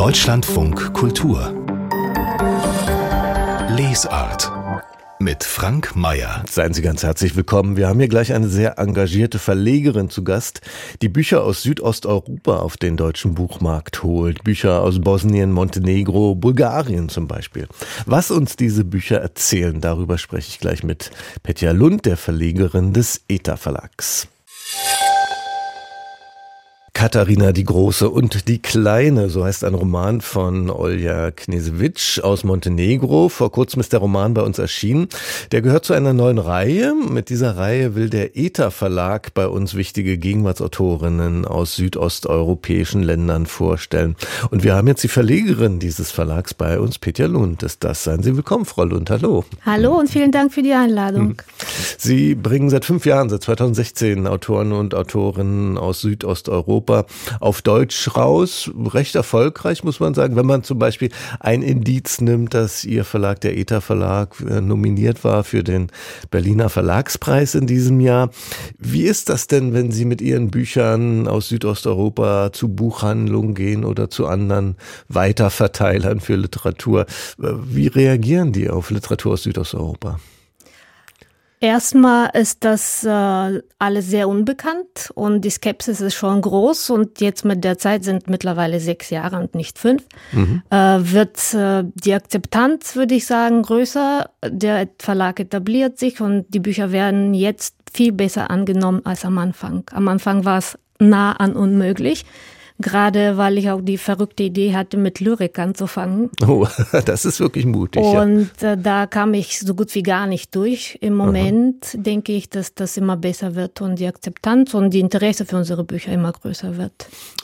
Deutschlandfunk Kultur Lesart mit Frank Mayer. Seien Sie ganz herzlich willkommen. Wir haben hier gleich eine sehr engagierte Verlegerin zu Gast, die Bücher aus Südosteuropa auf den deutschen Buchmarkt holt. Bücher aus Bosnien, Montenegro, Bulgarien zum Beispiel. Was uns diese Bücher erzählen, darüber spreche ich gleich mit Petja Lund, der Verlegerin des ETA Verlags. Katharina die Große und die Kleine, so heißt ein Roman von Olja Knesewitsch aus Montenegro. Vor kurzem ist der Roman bei uns erschienen. Der gehört zu einer neuen Reihe. Mit dieser Reihe will der ETA Verlag bei uns wichtige Gegenwartsautorinnen aus südosteuropäischen Ländern vorstellen. Und wir haben jetzt die Verlegerin dieses Verlags bei uns, Petja Lund. Ist das? Seien Sie willkommen, Frau Lund. Hallo. Hallo und vielen Dank für die Einladung. Sie bringen seit fünf Jahren, seit 2016, Autoren und Autorinnen aus Südosteuropa Europa auf Deutsch raus. Recht erfolgreich, muss man sagen. Wenn man zum Beispiel ein Indiz nimmt, dass Ihr Verlag, der ETA Verlag, äh, nominiert war für den Berliner Verlagspreis in diesem Jahr. Wie ist das denn, wenn Sie mit Ihren Büchern aus Südosteuropa zu Buchhandlungen gehen oder zu anderen Weiterverteilern für Literatur? Äh, wie reagieren die auf Literatur aus Südosteuropa? Erstmal ist das äh, alles sehr unbekannt und die Skepsis ist schon groß und jetzt mit der Zeit sind mittlerweile sechs Jahre und nicht fünf, mhm. äh, wird äh, die Akzeptanz, würde ich sagen, größer. Der Verlag etabliert sich und die Bücher werden jetzt viel besser angenommen als am Anfang. Am Anfang war es nah an unmöglich. Gerade weil ich auch die verrückte Idee hatte, mit Lyrik anzufangen. Oh, das ist wirklich mutig. Und ja. Äh, da kam ich so gut wie gar nicht durch. Im Moment Aha. denke ich, dass das immer besser wird und die Akzeptanz und die Interesse für unsere Bücher immer größer wird.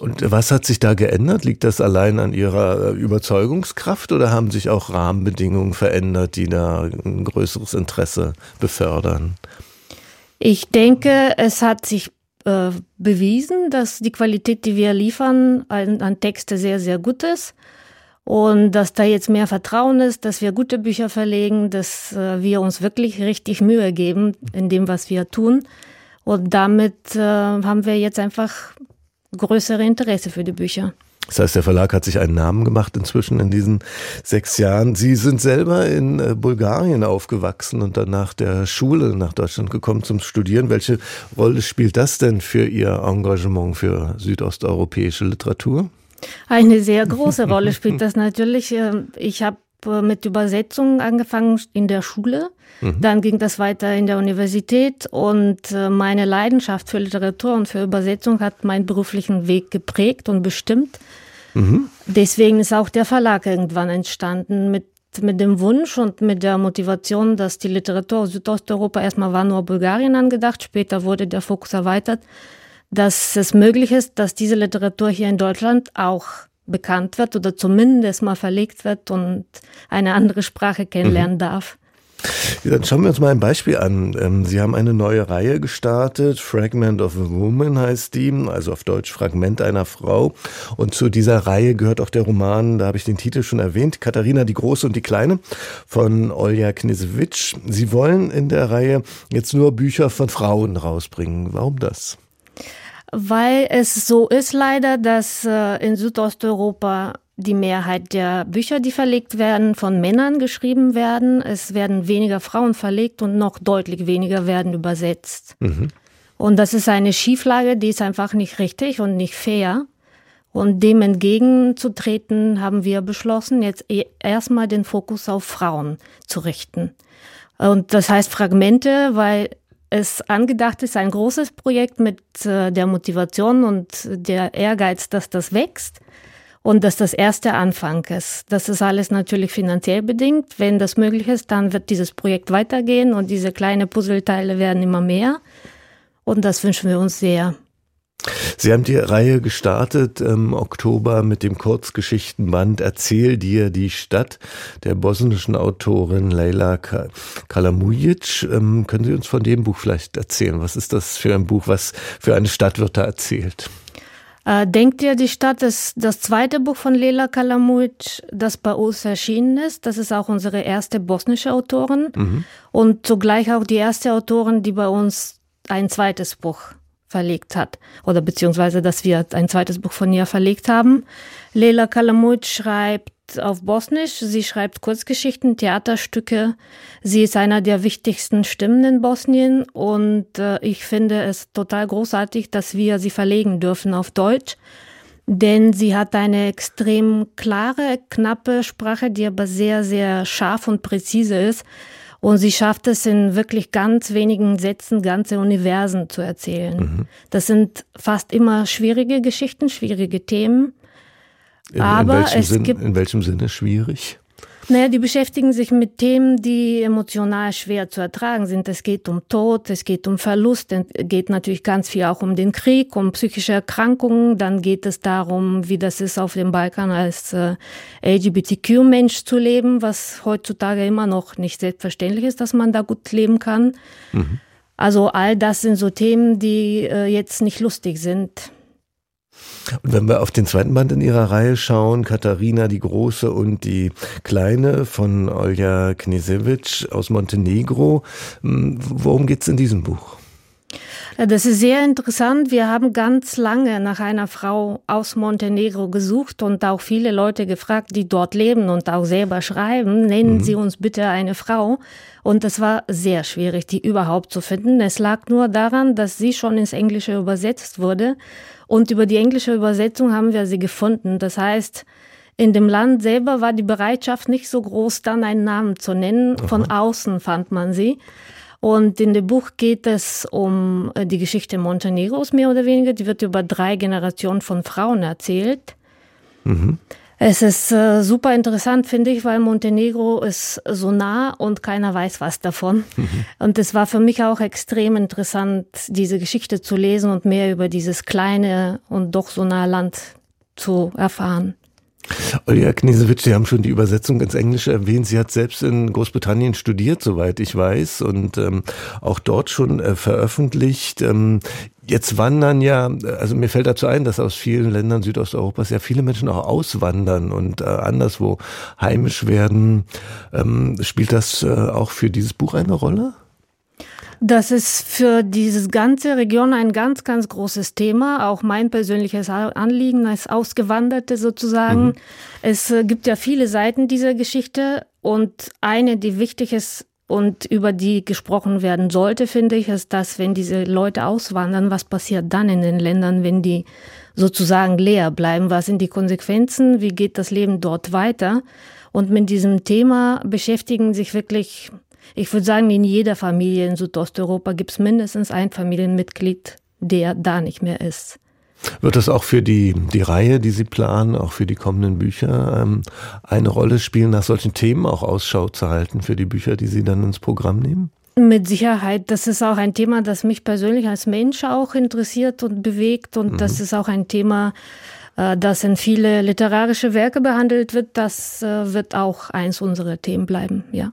Und was hat sich da geändert? Liegt das allein an Ihrer Überzeugungskraft oder haben sich auch Rahmenbedingungen verändert, die da ein größeres Interesse befördern? Ich denke, es hat sich äh, bewiesen, dass die Qualität, die wir liefern, an, an Texte sehr, sehr gut ist. Und dass da jetzt mehr Vertrauen ist, dass wir gute Bücher verlegen, dass äh, wir uns wirklich richtig Mühe geben in dem, was wir tun. Und damit äh, haben wir jetzt einfach größere Interesse für die Bücher. Das heißt, der Verlag hat sich einen Namen gemacht inzwischen in diesen sechs Jahren. Sie sind selber in äh, Bulgarien aufgewachsen und dann nach der Schule nach Deutschland gekommen zum Studieren. Welche Rolle spielt das denn für Ihr Engagement für südosteuropäische Literatur? Eine sehr große Rolle spielt das natürlich. Ähm, ich habe mit Übersetzung angefangen in der Schule. Mhm. Dann ging das weiter in der Universität und äh, meine Leidenschaft für Literatur und für Übersetzung hat meinen beruflichen Weg geprägt und bestimmt. Mhm. Deswegen ist auch der Verlag irgendwann entstanden mit mit dem Wunsch und mit der Motivation, dass die Literatur aus Südosteuropa erstmal war nur Bulgarien angedacht, später wurde der Fokus erweitert, dass es möglich ist, dass diese Literatur hier in Deutschland auch bekannt wird oder zumindest mal verlegt wird und eine andere Sprache kennenlernen mhm. darf. Dann schauen wir uns mal ein Beispiel an. Ähm, Sie haben eine neue Reihe gestartet, Fragment of a Woman heißt die, also auf Deutsch Fragment einer Frau. Und zu dieser Reihe gehört auch der Roman, da habe ich den Titel schon erwähnt, Katharina die Große und die Kleine von Olja Knisewitsch. Sie wollen in der Reihe jetzt nur Bücher von Frauen rausbringen. Warum das? Weil es so ist leider, dass äh, in Südosteuropa die Mehrheit der Bücher, die verlegt werden, von Männern geschrieben werden. Es werden weniger Frauen verlegt und noch deutlich weniger werden übersetzt. Mhm. Und das ist eine Schieflage, die ist einfach nicht richtig und nicht fair. Und dem entgegenzutreten, haben wir beschlossen, jetzt e-, erstmal den Fokus auf Frauen zu richten. Und das heißt Fragmente, weil es angedacht ist, ein großes Projekt mit äh, der Motivation und der Ehrgeiz, dass das wächst und dass das erste Anfang ist. Das ist alles natürlich finanziell bedingt. Wenn das möglich ist, dann wird dieses Projekt weitergehen und diese kleinen Puzzleteile werden immer mehr. Und das wünschen wir uns sehr. Sie haben die Reihe gestartet im Oktober mit dem Kurzgeschichtenband Erzähl dir die Stadt der bosnischen Autorin Leila Kalamujic. Ähm, können Sie uns von dem Buch vielleicht erzählen? Was ist das für ein Buch? Was für eine Stadt wird da erzählt? Äh, Denkt ihr, die Stadt ist das zweite Buch von Leila Kalamujic, das bei uns erschienen ist. Das ist auch unsere erste bosnische Autorin mhm. und zugleich auch die erste Autorin, die bei uns ein zweites Buch verlegt hat oder beziehungsweise, dass wir ein zweites Buch von ihr verlegt haben. Leila Kalamut schreibt auf Bosnisch, sie schreibt Kurzgeschichten, Theaterstücke. Sie ist einer der wichtigsten Stimmen in Bosnien und äh, ich finde es total großartig, dass wir sie verlegen dürfen auf Deutsch, denn sie hat eine extrem klare, knappe Sprache, die aber sehr, sehr scharf und präzise ist. Und sie schafft es in wirklich ganz wenigen Sätzen ganze Universen zu erzählen. Mhm. Das sind fast immer schwierige Geschichten, schwierige Themen. In, Aber in es Sinn, gibt. In welchem Sinne schwierig? Naja, die beschäftigen sich mit Themen, die emotional schwer zu ertragen sind. Es geht um Tod, es geht um Verlust, es geht natürlich ganz viel auch um den Krieg, um psychische Erkrankungen. Dann geht es darum, wie das ist, auf dem Balkan als äh, LGBTQ-Mensch zu leben, was heutzutage immer noch nicht selbstverständlich ist, dass man da gut leben kann. Mhm. Also all das sind so Themen, die äh, jetzt nicht lustig sind. Und wenn wir auf den zweiten Band in ihrer Reihe schauen, Katharina die Große und die Kleine von Olja Knesevic aus Montenegro, hm, worum geht es in diesem Buch? Das ist sehr interessant. Wir haben ganz lange nach einer Frau aus Montenegro gesucht und auch viele Leute gefragt, die dort leben und auch selber schreiben, nennen mhm. Sie uns bitte eine Frau. Und es war sehr schwierig, die überhaupt zu finden. Es lag nur daran, dass sie schon ins Englische übersetzt wurde. Und über die englische Übersetzung haben wir sie gefunden. Das heißt, in dem Land selber war die Bereitschaft nicht so groß, dann einen Namen zu nennen. Von außen fand man sie. Und in dem Buch geht es um äh, die Geschichte Montenegros mehr oder weniger. Die wird über drei Generationen von Frauen erzählt. Mhm. Es ist äh, super interessant, finde ich, weil Montenegro ist so nah und keiner weiß was davon. Mhm. Und es war für mich auch extrem interessant, diese Geschichte zu lesen und mehr über dieses kleine und doch so nahe Land zu erfahren. Olja Knesewitsch, Sie haben schon die Übersetzung ins Englische erwähnt. Sie hat selbst in Großbritannien studiert, soweit ich weiß, und ähm, auch dort schon äh, veröffentlicht. Ähm, jetzt wandern ja, also mir fällt dazu ein, dass aus vielen Ländern Südosteuropas ja viele Menschen auch auswandern und äh, anderswo heimisch werden. Ähm, spielt das äh, auch für dieses Buch eine Rolle? Das ist für diese ganze Region ein ganz, ganz großes Thema. Auch mein persönliches Anliegen als Ausgewanderte sozusagen. Mhm. Es äh, gibt ja viele Seiten dieser Geschichte und eine, die wichtig ist und über die gesprochen werden sollte, finde ich, ist, dass wenn diese Leute auswandern, was passiert dann in den Ländern, wenn die sozusagen leer bleiben? Was sind die Konsequenzen? Wie geht das Leben dort weiter? Und mit diesem Thema beschäftigen sich wirklich ich würde sagen, in jeder Familie in Südosteuropa gibt es mindestens ein Familienmitglied, der da nicht mehr ist. Wird das auch für die, die Reihe, die Sie planen, auch für die kommenden Bücher ähm, eine Rolle spielen, nach solchen Themen auch Ausschau zu halten für die Bücher, die Sie dann ins Programm nehmen? Mit Sicherheit. Das ist auch ein Thema, das mich persönlich als Mensch auch interessiert und bewegt. Und mhm. das ist auch ein Thema, äh, das in viele literarische Werke behandelt wird. Das äh, wird auch eins unserer Themen bleiben, ja.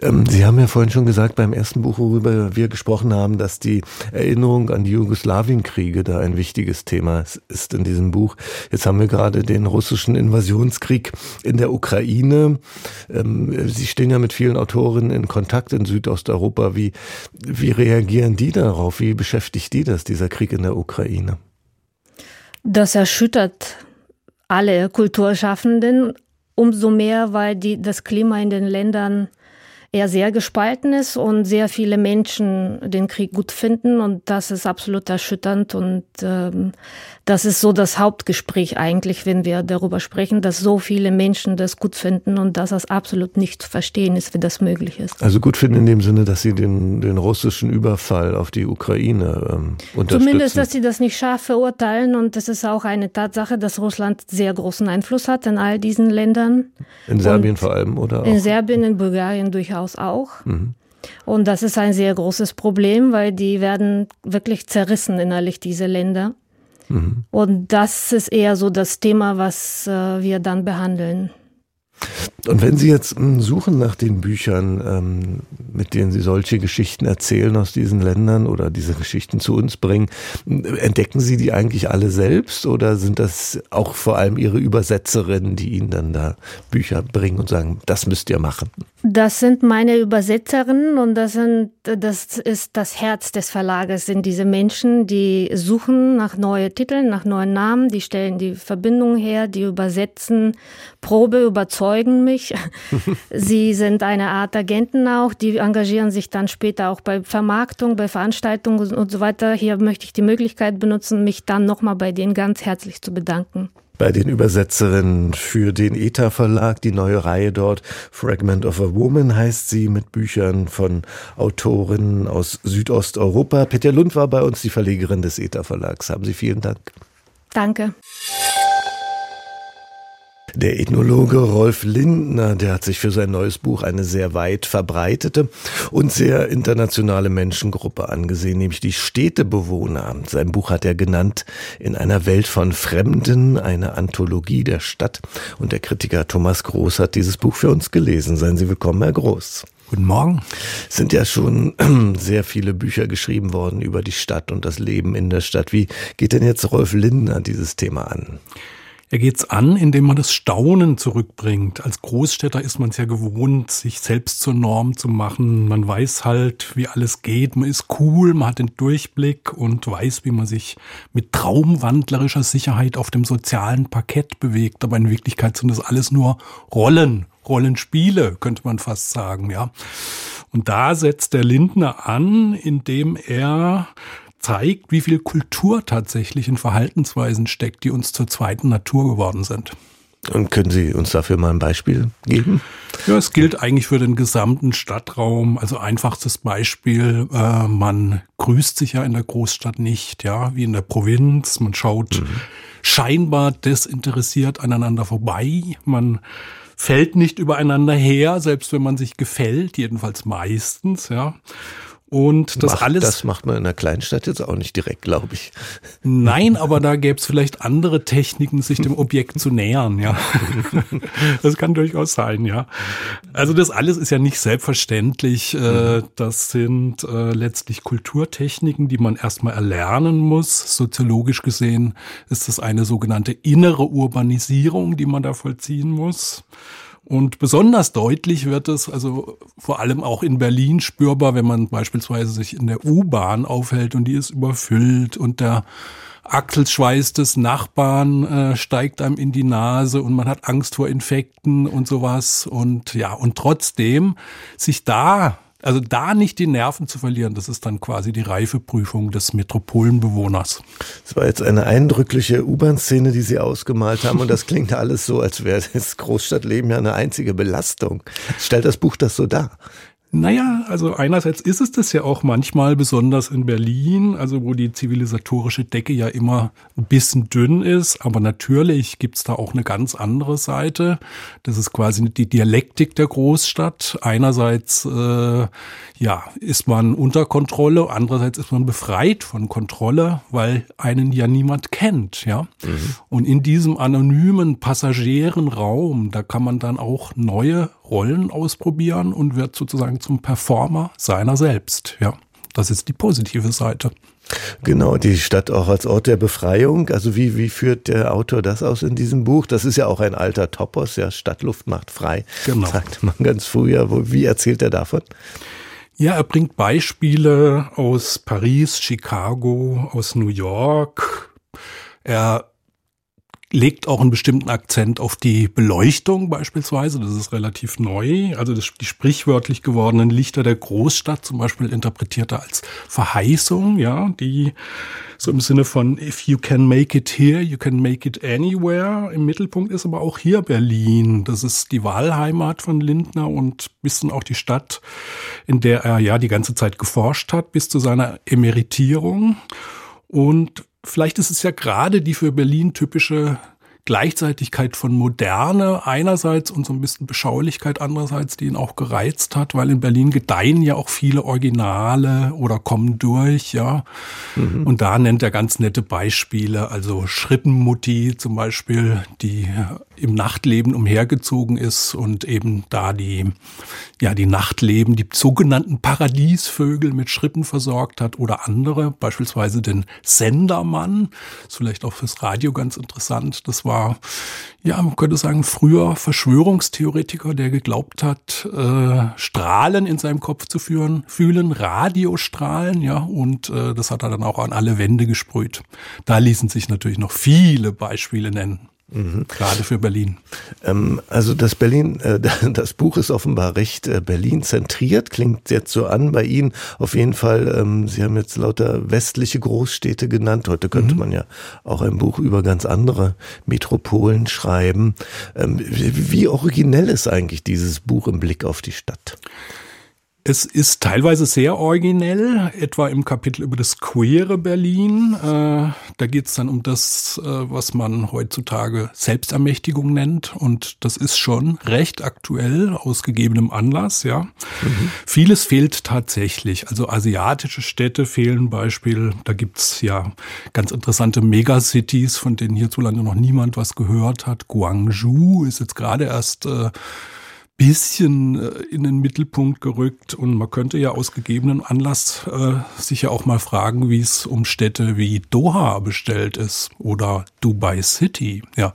Ähm, Sie haben ja vorhin schon gesagt, beim ersten Buch, worüber wir gesprochen haben, dass die Erinnerung an die Jugoslawienkriege da ein wichtiges Thema ist in diesem Buch. Jetzt haben wir gerade den russischen Invasionskrieg in der Ukraine. Ähm, Sie stehen ja mit vielen Autorinnen in Kontakt in Südosteuropa. Wie, wie reagieren die darauf? Wie beschäftigt die das, dieser Krieg in der Ukraine? Das erschüttert alle Kulturschaffenden, Umso mehr, weil die, das Klima in den Ländern eher sehr gespalten ist und sehr viele Menschen den Krieg gut finden. Und das ist absolut erschütternd. Und ähm, das ist so das Hauptgespräch eigentlich, wenn wir darüber sprechen, dass so viele Menschen das gut finden und dass das absolut nicht zu verstehen ist, wie das möglich ist. Also gut finden in dem Sinne, dass sie den, den russischen Überfall auf die Ukraine ähm, unterstützen. Zumindest, dass sie das nicht scharf verurteilen und es ist auch eine Tatsache, dass Russland sehr großen Einfluss hat in all diesen Ländern. In Serbien und vor allem, oder? In Serbien, in Bulgarien durchaus durchaus auch. Mhm. Und das ist ein sehr großes Problem, weil die werden wirklich zerrissen innerlich, diese Länder. Mhm. Und das ist eher so das Thema, was äh, wir dann behandeln. Und wenn Sie jetzt hm, suchen nach den Büchern, ähm, mit denen Sie solche Geschichten erzählen aus diesen Ländern oder diese Geschichten zu uns bringen, entdecken Sie die eigentlich alle selbst oder sind das auch vor allem Ihre Übersetzerinnen, die Ihnen dann da Bücher bringen und sagen, das müsst ihr machen? Das sind meine Übersetzerinnen und das sind, das ist das Herz des Verlages, sind diese Menschen, die suchen nach neuen Titeln, nach neuen Namen, die stellen die Verbindung her, die übersetzen, Probe überzeugen mich. Sie sind eine Art Agenten auch, die engagieren sich dann später auch bei Vermarktung, bei Veranstaltungen und so weiter. Hier möchte ich die Möglichkeit benutzen, mich dann nochmal bei denen ganz herzlich zu bedanken bei den Übersetzerinnen für den ETA Verlag. Die neue Reihe dort, Fragment of a Woman heißt sie, mit Büchern von Autorinnen aus Südosteuropa. Peter Lund war bei uns die Verlegerin des ETA Verlags. Haben Sie vielen Dank. Danke. Der Ethnologe Rolf Lindner, der hat sich für sein neues Buch eine sehr weit verbreitete und sehr internationale Menschengruppe angesehen, nämlich die Städtebewohner. Sein Buch hat er genannt In einer Welt von Fremden, eine Anthologie der Stadt. Und der Kritiker Thomas Groß hat dieses Buch für uns gelesen. Seien Sie willkommen, Herr Groß. Guten Morgen. Es sind ja schon sehr viele Bücher geschrieben worden über die Stadt und das Leben in der Stadt. Wie geht denn jetzt Rolf Lindner dieses Thema an? Er geht's an, indem man das Staunen zurückbringt. Als Großstädter ist man es ja gewohnt, sich selbst zur Norm zu machen. Man weiß halt, wie alles geht. Man ist cool, man hat den Durchblick und weiß, wie man sich mit traumwandlerischer Sicherheit auf dem sozialen Parkett bewegt. Aber in Wirklichkeit sind das alles nur Rollen, Rollenspiele, könnte man fast sagen, ja. Und da setzt der Lindner an, indem er zeigt, wie viel Kultur tatsächlich in Verhaltensweisen steckt, die uns zur zweiten Natur geworden sind. Und können Sie uns dafür mal ein Beispiel geben? Ja, es gilt eigentlich für den gesamten Stadtraum. Also einfachstes Beispiel, äh, man grüßt sich ja in der Großstadt nicht, ja, wie in der Provinz. Man schaut mhm. scheinbar desinteressiert aneinander vorbei. Man fällt nicht übereinander her, selbst wenn man sich gefällt, jedenfalls meistens, ja. Und das macht, alles. Das macht man in einer Kleinstadt jetzt auch nicht direkt, glaube ich. Nein, aber da gäbe es vielleicht andere Techniken, sich dem Objekt zu nähern, ja. Das kann durchaus sein, ja. Also das alles ist ja nicht selbstverständlich. Äh, mhm. Das sind äh, letztlich Kulturtechniken, die man erstmal erlernen muss. Soziologisch gesehen ist das eine sogenannte innere Urbanisierung, die man da vollziehen muss. Und besonders deutlich wird es, also vor allem auch in Berlin spürbar, wenn man beispielsweise sich in der U-Bahn aufhält und die ist überfüllt und der Achselschweiß des Nachbarn äh, steigt einem in die Nase und man hat Angst vor Infekten und sowas. Und ja, und trotzdem sich da also da nicht die Nerven zu verlieren, das ist dann quasi die Reifeprüfung des Metropolenbewohners. Das war jetzt eine eindrückliche U-Bahn-Szene, die Sie ausgemalt haben und das klingt alles so, als wäre das Großstadtleben ja eine einzige Belastung. Stellt das Buch das so dar? Naja, also einerseits ist es das ja auch manchmal, besonders in Berlin, also wo die zivilisatorische Decke ja immer ein bisschen dünn ist, aber natürlich gibt's da auch eine ganz andere Seite. Das ist quasi die Dialektik der Großstadt. Einerseits äh, ja, ist man unter Kontrolle, andererseits ist man befreit von Kontrolle, weil einen ja niemand kennt, ja. Mhm. Und in diesem anonymen, passagieren Raum, da kann man dann auch neue Rollen ausprobieren und wird sozusagen zum Performer seiner selbst. Ja, das ist die positive Seite. Genau, die Stadt auch als Ort der Befreiung. Also wie, wie führt der Autor das aus in diesem Buch? Das ist ja auch ein alter Topos, ja, Stadtluft macht frei, genau. sagte man ganz früher. Wie erzählt er davon? Ja, er bringt Beispiele aus Paris, Chicago, aus New York. Er legt auch einen bestimmten Akzent auf die Beleuchtung beispielsweise. Das ist relativ neu. Also das, die sprichwörtlich gewordenen Lichter der Großstadt zum Beispiel interpretiert er als Verheißung, ja, die so im Sinne von if you can make it here, you can make it anywhere. Im Mittelpunkt ist aber auch hier Berlin. Das ist die Wahlheimat von Lindner und bisschen auch die Stadt, in der er ja die ganze Zeit geforscht hat bis zu seiner Emeritierung. Und Vielleicht ist es ja gerade die für Berlin typische Gleichzeitigkeit von Moderne einerseits und so ein bisschen Beschaulichkeit andererseits, die ihn auch gereizt hat, weil in Berlin gedeihen ja auch viele Originale oder kommen durch, ja. Mhm. Und da nennt er ganz nette Beispiele, also Schrittenmutti zum Beispiel, die im Nachtleben umhergezogen ist und eben da die, ja, die Nachtleben, die sogenannten Paradiesvögel mit Schritten versorgt hat oder andere, beispielsweise den Sendermann, ist vielleicht auch fürs Radio ganz interessant. Das war, ja, man könnte sagen, früher Verschwörungstheoretiker, der geglaubt hat, äh, Strahlen in seinem Kopf zu führen, fühlen, Radiostrahlen, ja, und äh, das hat er dann auch an alle Wände gesprüht. Da ließen sich natürlich noch viele Beispiele nennen. Mhm. Gerade für Berlin. Ähm, also das Berlin, äh, das Buch ist offenbar recht äh, Berlin zentriert, klingt jetzt so an bei Ihnen. Auf jeden Fall, ähm, Sie haben jetzt lauter westliche Großstädte genannt. Heute könnte mhm. man ja auch ein Buch über ganz andere Metropolen schreiben. Ähm, wie originell ist eigentlich dieses Buch im Blick auf die Stadt? Es ist teilweise sehr originell, etwa im Kapitel über das queere Berlin. Äh, da geht es dann um das, äh, was man heutzutage Selbstermächtigung nennt. Und das ist schon recht aktuell aus gegebenem Anlass, ja. Mhm. Vieles fehlt tatsächlich. Also asiatische Städte fehlen Beispiel. Da gibt's ja ganz interessante Megacities, von denen hierzulande noch niemand was gehört hat. Guangzhou ist jetzt gerade erst äh, bisschen äh, in den Mittelpunkt gerückt und man könnte ja aus gegebenen Anlass äh, sich ja auch mal fragen, wie es um Städte wie Doha bestellt ist oder Dubai City. Ja,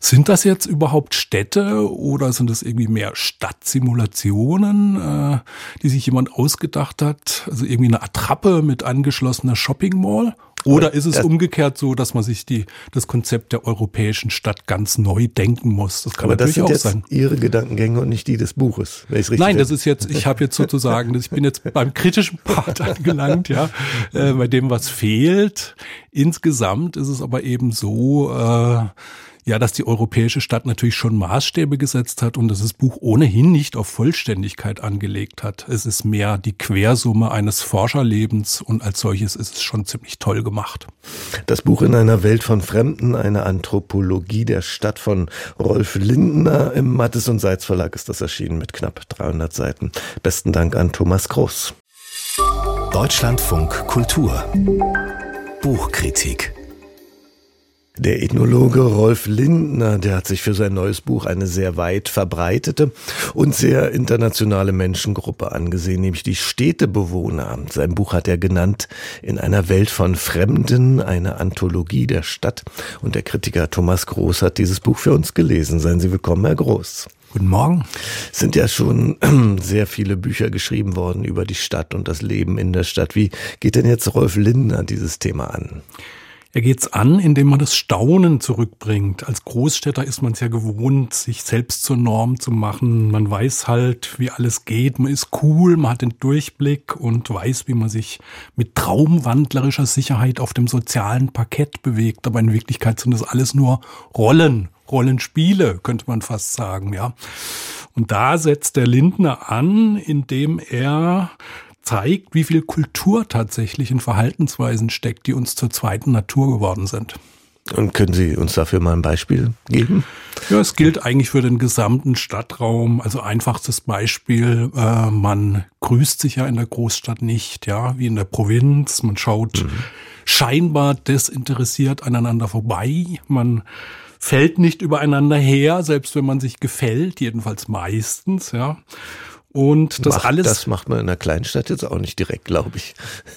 sind das jetzt überhaupt Städte oder sind das irgendwie mehr Stadtsimulationen, äh, die sich jemand ausgedacht hat? Also irgendwie eine Attrappe mit angeschlossener Shopping Mall? Oder ist es das, umgekehrt so, dass man sich die, das Konzept der europäischen Stadt ganz neu denken muss? Das kann aber natürlich das sind auch jetzt sein. Ihre Gedankengänge und nicht die des Buches, wenn ich richtig Nein, das ist jetzt, ich habe jetzt sozusagen, ich bin jetzt beim kritischen Part angelangt, ja, äh, bei dem was fehlt. Insgesamt ist es aber eben so, äh, ja, dass die europäische Stadt natürlich schon Maßstäbe gesetzt hat und dass das Buch ohnehin nicht auf Vollständigkeit angelegt hat. Es ist mehr die Quersumme eines Forscherlebens und als solches ist es schon ziemlich toll gemacht. Das Buch in einer Welt von Fremden, eine Anthropologie der Stadt von Rolf Lindner im Mattes und Seitz Verlag ist das erschienen mit knapp 300 Seiten. Besten Dank an Thomas Groß. Deutschlandfunk Kultur Buchkritik der Ethnologe Rolf Lindner, der hat sich für sein neues Buch eine sehr weit verbreitete und sehr internationale Menschengruppe angesehen, nämlich die Städtebewohner. Sein Buch hat er genannt In einer Welt von Fremden, eine Anthologie der Stadt. Und der Kritiker Thomas Groß hat dieses Buch für uns gelesen. Seien Sie willkommen, Herr Groß. Guten Morgen. Es sind ja schon sehr viele Bücher geschrieben worden über die Stadt und das Leben in der Stadt. Wie geht denn jetzt Rolf Lindner dieses Thema an? Er geht's an, indem man das Staunen zurückbringt. Als Großstädter ist man es ja gewohnt, sich selbst zur Norm zu machen. Man weiß halt, wie alles geht. Man ist cool, man hat den Durchblick und weiß, wie man sich mit traumwandlerischer Sicherheit auf dem sozialen Parkett bewegt. Aber in Wirklichkeit sind das alles nur Rollen, Rollenspiele, könnte man fast sagen, ja. Und da setzt der Lindner an, indem er zeigt, wie viel Kultur tatsächlich in Verhaltensweisen steckt, die uns zur zweiten Natur geworden sind. Und können Sie uns dafür mal ein Beispiel geben? Ja, es gilt eigentlich für den gesamten Stadtraum. Also einfachstes Beispiel, äh, man grüßt sich ja in der Großstadt nicht, ja, wie in der Provinz. Man schaut mhm. scheinbar desinteressiert aneinander vorbei. Man fällt nicht übereinander her, selbst wenn man sich gefällt, jedenfalls meistens, ja. Und das macht, alles. Das macht man in einer Kleinstadt jetzt auch nicht direkt, glaube ich.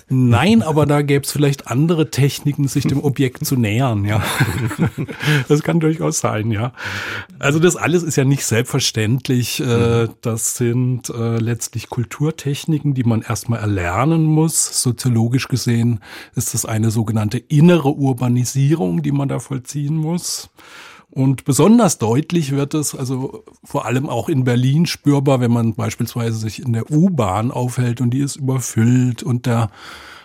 Nein, aber da gäbe es vielleicht andere Techniken, sich dem Objekt zu nähern, ja. Das kann durchaus sein, ja. Also das alles ist ja nicht selbstverständlich. Äh, das sind äh, letztlich Kulturtechniken, die man erstmal erlernen muss. Soziologisch gesehen ist das eine sogenannte innere Urbanisierung, die man da vollziehen muss. Und besonders deutlich wird es, also vor allem auch in Berlin spürbar, wenn man beispielsweise sich in der U-Bahn aufhält und die ist überfüllt und der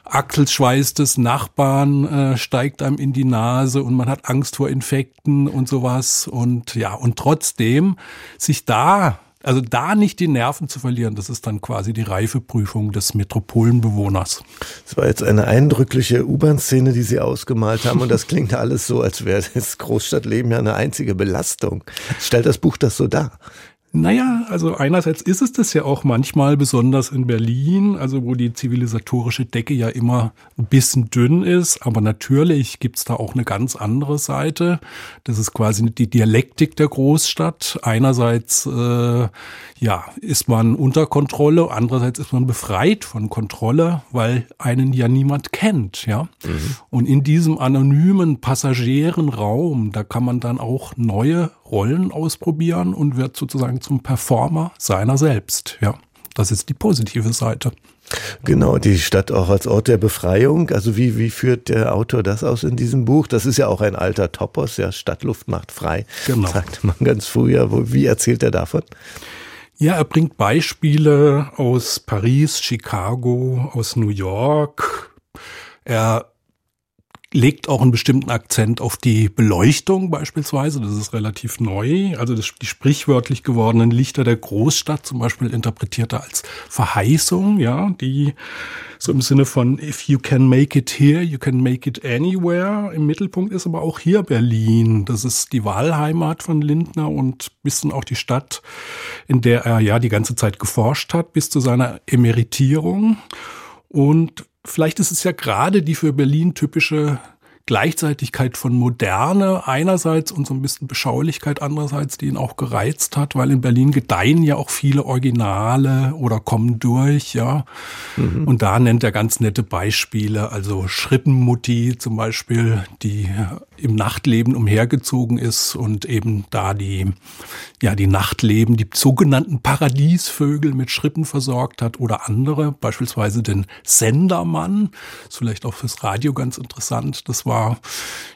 Achselschweiß des Nachbarn äh, steigt einem in die Nase und man hat Angst vor Infekten und sowas. Und ja, und trotzdem sich da Also da nicht die Nerven zu verlieren, das ist dann quasi die Reifeprüfung des Metropolenbewohners. Das war jetzt eine eindrückliche U-Bahn-Szene, die Sie ausgemalt haben und das klingt alles so, als wäre das Großstadtleben ja eine einzige Belastung. Stellt das Buch das so dar? Naja, also einerseits ist es das ja auch manchmal, besonders in Berlin, also wo die zivilisatorische Decke ja immer ein bisschen dünn ist, aber natürlich gibt's da auch eine ganz andere Seite. Das ist quasi die Dialektik der Großstadt. Einerseits äh, ja, ist man unter Kontrolle, andererseits ist man befreit von Kontrolle, weil einen ja niemand kennt, ja. Mhm. Und in diesem anonymen Passagierenraum, da kann man dann auch neue Rollen ausprobieren und wird sozusagen zum Performer seiner selbst, ja. Das ist die positive Seite. Genau, die Stadt auch als Ort der Befreiung. Also wie, wie führt der Autor das aus in diesem Buch? Das ist ja auch ein alter Topos, ja, Stadtluft macht frei, genau. sagte man ganz früher. Wie erzählt er davon? Ja, er bringt Beispiele aus Paris, Chicago, aus New York. Er legt auch einen bestimmten Akzent auf die Beleuchtung beispielsweise. Das ist relativ neu. Also das, die sprichwörtlich gewordenen Lichter der Großstadt zum Beispiel interpretiert er als Verheißung, ja, die so im Sinne von if you can make it here, you can make it anywhere. Im Mittelpunkt ist aber auch hier Berlin. Das ist die Wahlheimat von Lindner und bisschen auch die Stadt, in der er ja die ganze Zeit geforscht hat bis zu seiner Emeritierung. Und vielleicht ist es ja gerade die für Berlin typische Gleichzeitigkeit von Moderne einerseits und so ein bisschen Beschaulichkeit andererseits, die ihn auch gereizt hat, weil in Berlin gedeihen ja auch viele Originale oder kommen durch, ja. Mhm. Und da nennt er ganz nette Beispiele, also Schrippenmutti zum Beispiel, die im Nachtleben umhergezogen ist und eben da die, ja, die Nachtleben, die sogenannten Paradiesvögel mit Schrippen versorgt hat oder andere, beispielsweise den Sendermann, ist vielleicht auch fürs Radio ganz interessant. Das war,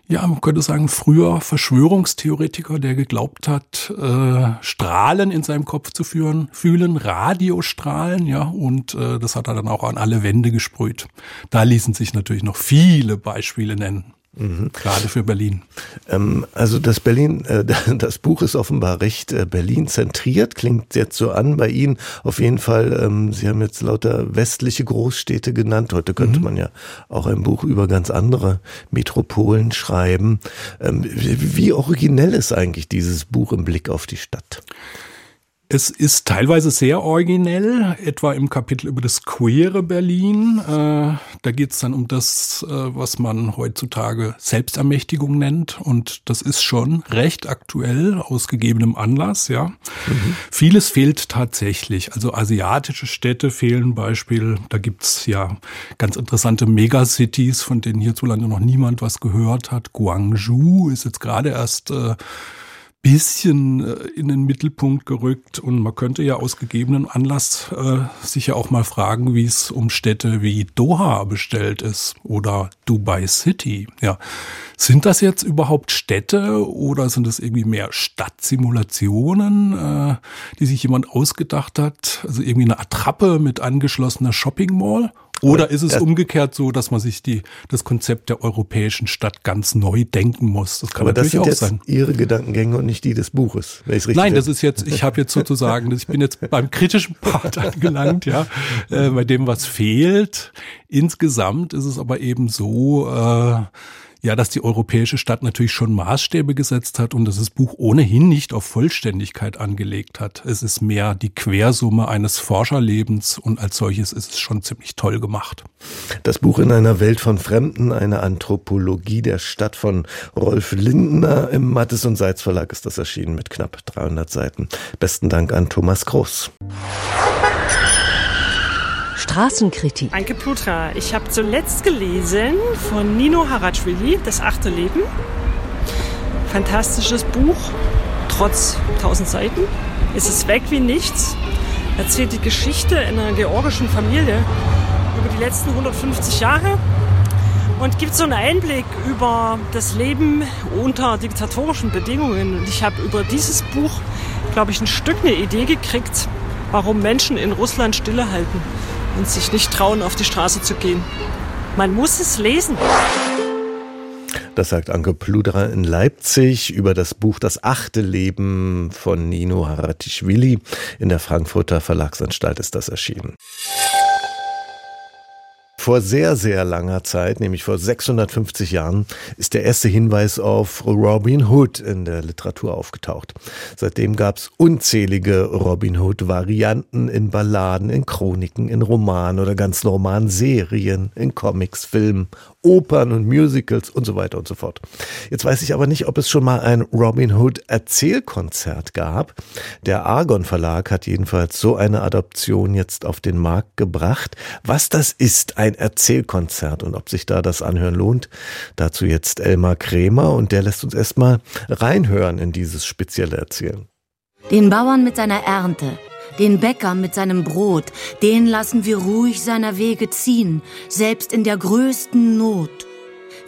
ja, man könnte sagen, früher Verschwörungstheoretiker, der geglaubt hat, äh, Strahlen in seinem Kopf zu führen, fühlen, Radiostrahlen, ja, und äh, das hat er dann auch an alle Wände gesprüht. Da ließen sich natürlich noch viele Beispiele nennen. Mhm. Gerade für Berlin. Ähm, also das Berlin, äh, das Buch ist offenbar recht äh, Berlin zentriert, klingt jetzt so an bei Ihnen. Auf jeden Fall, ähm, Sie haben jetzt lauter westliche Großstädte genannt. Heute könnte mhm. man ja auch ein Buch über ganz andere Metropolen schreiben. Ähm, wie originell ist eigentlich dieses Buch im Blick auf die Stadt? Es ist teilweise sehr originell, etwa im Kapitel über das queere Berlin. Äh, da geht es dann um das, äh, was man heutzutage Selbstermächtigung nennt. Und das ist schon recht aktuell aus gegebenem Anlass, ja. Mhm. Vieles fehlt tatsächlich. Also asiatische Städte fehlen Beispiel. Da gibt's ja ganz interessante Megacities, von denen hierzulande noch niemand was gehört hat. Guangzhou ist jetzt gerade erst äh, bisschen äh, in den Mittelpunkt gerückt und man könnte ja aus gegebenen Anlass äh, sich ja auch mal fragen, wie es um Städte wie Doha bestellt ist oder Dubai City. Ja, sind das jetzt überhaupt Städte oder sind es irgendwie mehr Stadtsimulationen, äh, die sich jemand ausgedacht hat? Also irgendwie eine Attrappe mit angeschlossener Shopping Mall? Oder ist es umgekehrt so, dass man sich die, das Konzept der europäischen Stadt ganz neu denken muss? Das kann aber natürlich das sind auch jetzt sein. Ihre Gedankengänge und nicht die des Buches. Wenn richtig Nein, das ist jetzt, ich habe jetzt sozusagen, ich bin jetzt beim kritischen Part angelangt, ja, äh, bei dem was fehlt. Insgesamt ist es aber eben so, äh, ja, dass die europäische Stadt natürlich schon Maßstäbe gesetzt hat und dass das Buch ohnehin nicht auf Vollständigkeit angelegt hat. Es ist mehr die Quersumme eines Forscherlebens und als solches ist es schon ziemlich toll gemacht. Das Buch in einer Welt von Fremden, eine Anthropologie der Stadt von Rolf Lindner im Mattes und Seitz Verlag ist das erschienen mit knapp 300 Seiten. Besten Dank an Thomas Groß. Straßenkritik. Anke Plutra, ich habe zuletzt gelesen von Nino Haratschwili, Das achte Leben. Fantastisches Buch, trotz 1000 Seiten. Es ist weg wie nichts. Erzählt die Geschichte einer georgischen Familie über die letzten 150 Jahre und gibt so einen Einblick über das Leben unter diktatorischen Bedingungen. Und ich habe über dieses Buch, glaube ich, ein Stück eine Idee gekriegt, warum Menschen in Russland stillehalten und sich nicht trauen, auf die Straße zu gehen. Man muss es lesen. Das sagt Anke Pluderer in Leipzig über das Buch Das achte Leben von Nino Haratischvili. In der Frankfurter Verlagsanstalt ist das erschienen. Vor sehr, sehr langer Zeit, nämlich vor 650 Jahren, ist der erste Hinweis auf Robin Hood in der Literatur aufgetaucht. Seitdem gab es unzählige Robin Hood-Varianten in Balladen, in Chroniken, in Romanen oder ganz normalen Serien, in Comics, Filmen Opern und Musicals und so weiter und so fort. Jetzt weiß ich aber nicht, ob es schon mal ein Robin Hood Erzählkonzert gab. Der Argon Verlag hat jedenfalls so eine Adaption jetzt auf den Markt gebracht. Was das ist, ein Erzählkonzert und ob sich da das Anhören lohnt, dazu jetzt Elmar Krämer und der lässt uns erstmal reinhören in dieses spezielle Erzählen. Den Bauern mit seiner Ernte, den Bäcker mit seinem Brot, den lassen wir ruhig seiner Wege ziehen, selbst in der größten Not.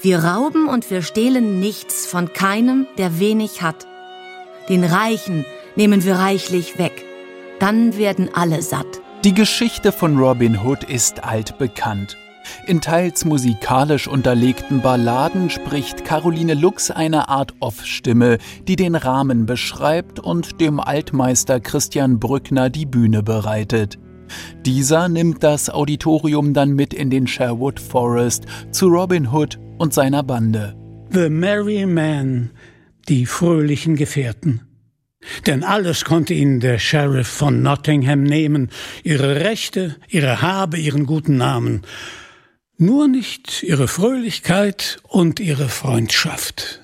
Wir rauben und wir stehlen nichts von keinem, der wenig hat. Den Reichen nehmen wir reichlich weg. Dann werden alle satt. Die Geschichte von Robin Hood ist altbekannt. In teils musikalisch unterlegten Balladen spricht Caroline Lux eine Art Off-Stimme, die den Rahmen beschreibt und dem Altmeister Christian Brückner die Bühne bereitet. Dieser nimmt das Auditorium dann mit in den Sherwood Forest zu Robin Hood und seiner Bande. The Merry Men, die fröhlichen Gefährten. Denn alles konnte ihnen der Sheriff von Nottingham nehmen, ihre Rechte, ihre Habe, ihren guten Namen nur nicht ihre Fröhlichkeit und ihre Freundschaft.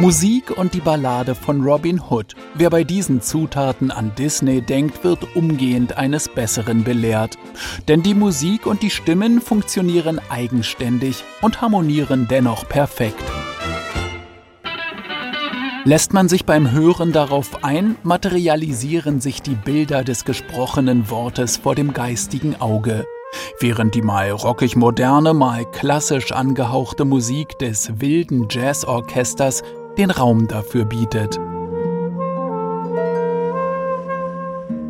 Musik und die Ballade von Robin Hood. Wer bei diesen Zutaten an Disney denkt, wird umgehend eines Besseren belehrt. Denn die Musik und die Stimmen funktionieren eigenständig und harmonieren dennoch perfekt. Lässt man sich beim Hören darauf ein, materialisieren sich die Bilder des gesprochenen Wortes vor dem geistigen Auge. Während die mal rockig moderne, mal klassisch angehauchte Musik des wilden Jazzorchesters den Raum dafür bietet.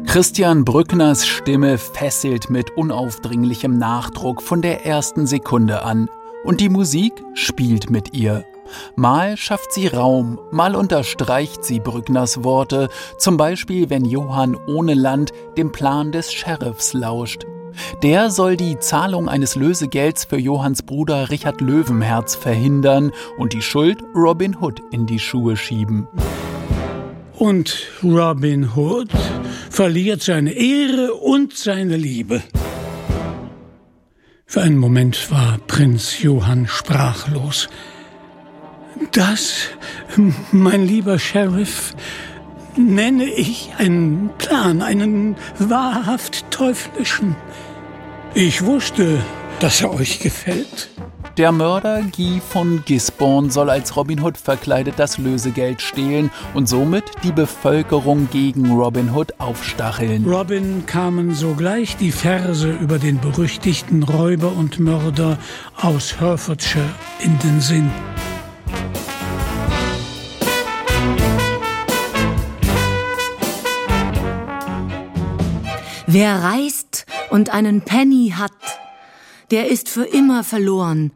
Christian Brückners Stimme fesselt mit unaufdringlichem Nachdruck von der ersten Sekunde an und die Musik spielt mit ihr. Mal schafft sie Raum, mal unterstreicht sie Brückners Worte, zum Beispiel wenn Johann ohne Land dem Plan des Sheriffs lauscht. Der soll die Zahlung eines Lösegelds für Johanns Bruder Richard Löwenherz verhindern und die Schuld Robin Hood in die Schuhe schieben. Und Robin Hood verliert seine Ehre und seine Liebe. Für einen Moment war Prinz Johann sprachlos. Das, mein lieber Sheriff, nenne ich einen Plan, einen wahrhaft teuflischen. Ich wusste, dass er euch gefällt. Der Mörder Guy von Gisborne soll als Robin Hood verkleidet das Lösegeld stehlen und somit die Bevölkerung gegen Robin Hood aufstacheln. Robin kamen sogleich die Verse über den berüchtigten Räuber und Mörder aus Herefordshire in den Sinn. Wer reist und einen Penny hat, der ist für immer verloren.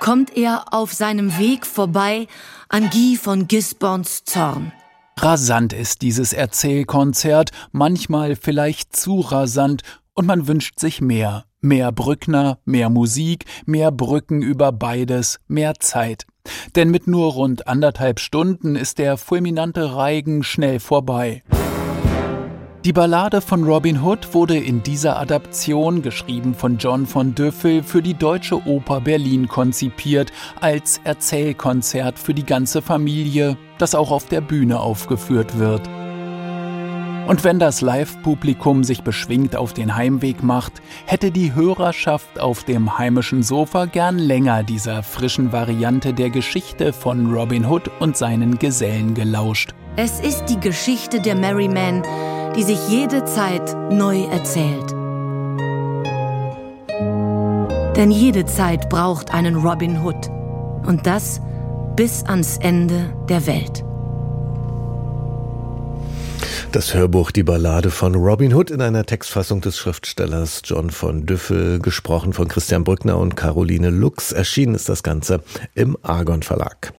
Kommt er auf seinem Weg vorbei an Guy von Gisborns Zorn. Rasant ist dieses Erzählkonzert, manchmal vielleicht zu rasant, und man wünscht sich mehr. Mehr Brückner, mehr Musik, mehr Brücken über beides, mehr Zeit. Denn mit nur rund anderthalb Stunden ist der fulminante Reigen schnell vorbei. Die Ballade von Robin Hood wurde in dieser Adaption, geschrieben von John von Düffel, für die Deutsche Oper Berlin konzipiert, als Erzählkonzert für die ganze Familie, das auch auf der Bühne aufgeführt wird. Und wenn das Live-Publikum sich beschwingt auf den Heimweg macht, hätte die Hörerschaft auf dem heimischen Sofa gern länger dieser frischen Variante der Geschichte von Robin Hood und seinen Gesellen gelauscht. Es ist die Geschichte der Merryman, die sich jede Zeit neu erzählt. Denn jede Zeit braucht einen Robin Hood. Und das bis ans Ende der Welt. Das Hörbuch Die Ballade von Robin Hood in einer Textfassung des Schriftstellers John von Düffel, gesprochen von Christian Brückner und Caroline Lux. Erschienen ist das Ganze im Argon Verlag.